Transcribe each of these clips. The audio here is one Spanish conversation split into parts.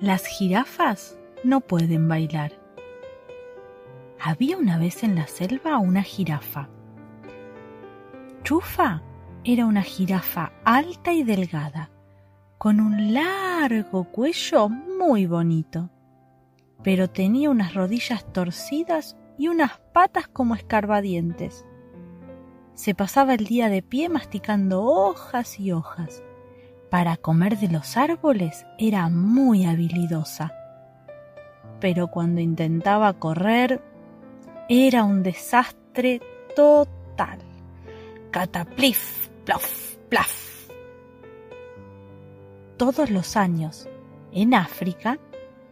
Las jirafas no pueden bailar. Había una vez en la selva una jirafa. Chufa era una jirafa alta y delgada, con un largo cuello muy bonito, pero tenía unas rodillas torcidas y unas patas como escarbadientes. Se pasaba el día de pie masticando hojas y hojas para comer de los árboles era muy habilidosa. Pero cuando intentaba correr era un desastre total. Cataplif, plof, plaf. Todos los años, en África,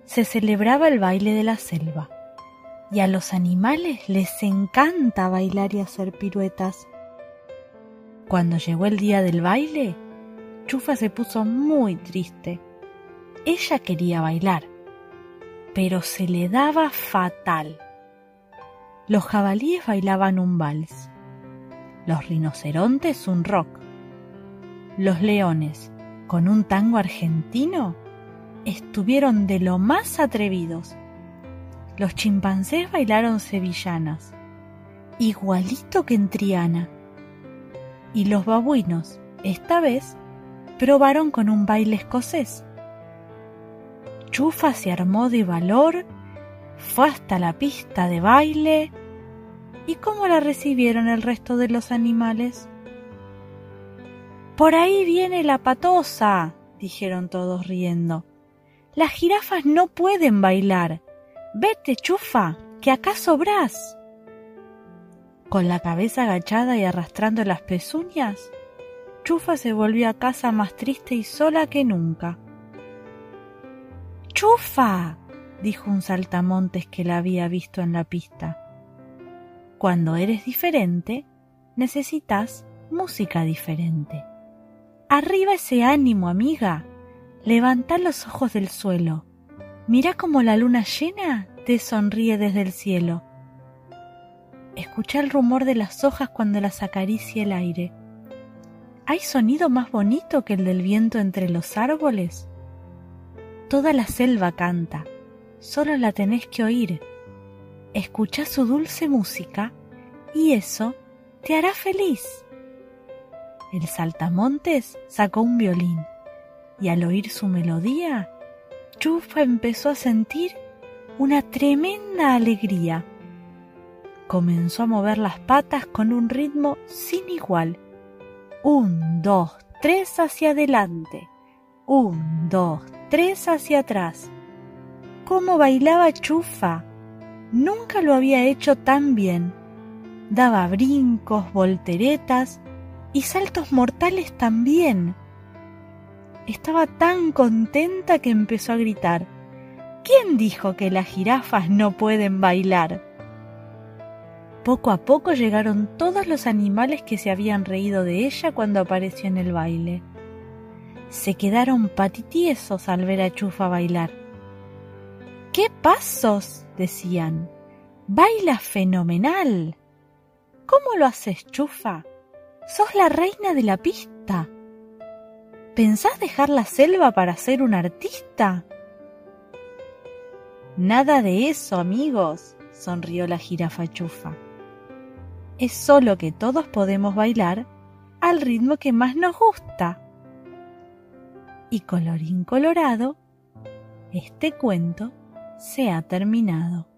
se celebraba el baile de la selva y a los animales les encanta bailar y hacer piruetas. Cuando llegó el día del baile, Chufa se puso muy triste. Ella quería bailar, pero se le daba fatal. Los jabalíes bailaban un vals, los rinocerontes un rock, los leones con un tango argentino estuvieron de lo más atrevidos. Los chimpancés bailaron sevillanas, igualito que en Triana. Y los babuinos, esta vez, probaron con un baile escocés. Chufa se armó de valor, fue hasta la pista de baile. ¿Y cómo la recibieron el resto de los animales? Por ahí viene la patosa, dijeron todos riendo. Las jirafas no pueden bailar. Vete, chufa, que acá sobrás. Con la cabeza agachada y arrastrando las pezuñas, Chufa se volvió a casa más triste y sola que nunca. ¡Chufa! dijo un saltamontes que la había visto en la pista. Cuando eres diferente, necesitas música diferente. Arriba ese ánimo, amiga. Levanta los ojos del suelo. Mira cómo la luna llena te sonríe desde el cielo. Escucha el rumor de las hojas cuando las acaricia el aire. ¿Hay sonido más bonito que el del viento entre los árboles? Toda la selva canta, solo la tenés que oír. Escucha su dulce música y eso te hará feliz. El saltamontes sacó un violín y al oír su melodía, Chufa empezó a sentir una tremenda alegría. Comenzó a mover las patas con un ritmo sin igual un, dos, tres hacia adelante. Un, dos, tres hacia atrás. ¿Cómo bailaba Chufa? Nunca lo había hecho tan bien. Daba brincos, volteretas y saltos mortales también. Estaba tan contenta que empezó a gritar. ¿Quién dijo que las jirafas no pueden bailar? Poco a poco llegaron todos los animales que se habían reído de ella cuando apareció en el baile. Se quedaron patitiesos al ver a Chufa bailar. ¡Qué pasos! decían. ¡Baila fenomenal! ¿Cómo lo haces, Chufa? Sos la reina de la pista. ¿Pensás dejar la selva para ser un artista? Nada de eso, amigos, sonrió la jirafa chufa es solo que todos podemos bailar al ritmo que más nos gusta. Y colorín colorado, este cuento se ha terminado.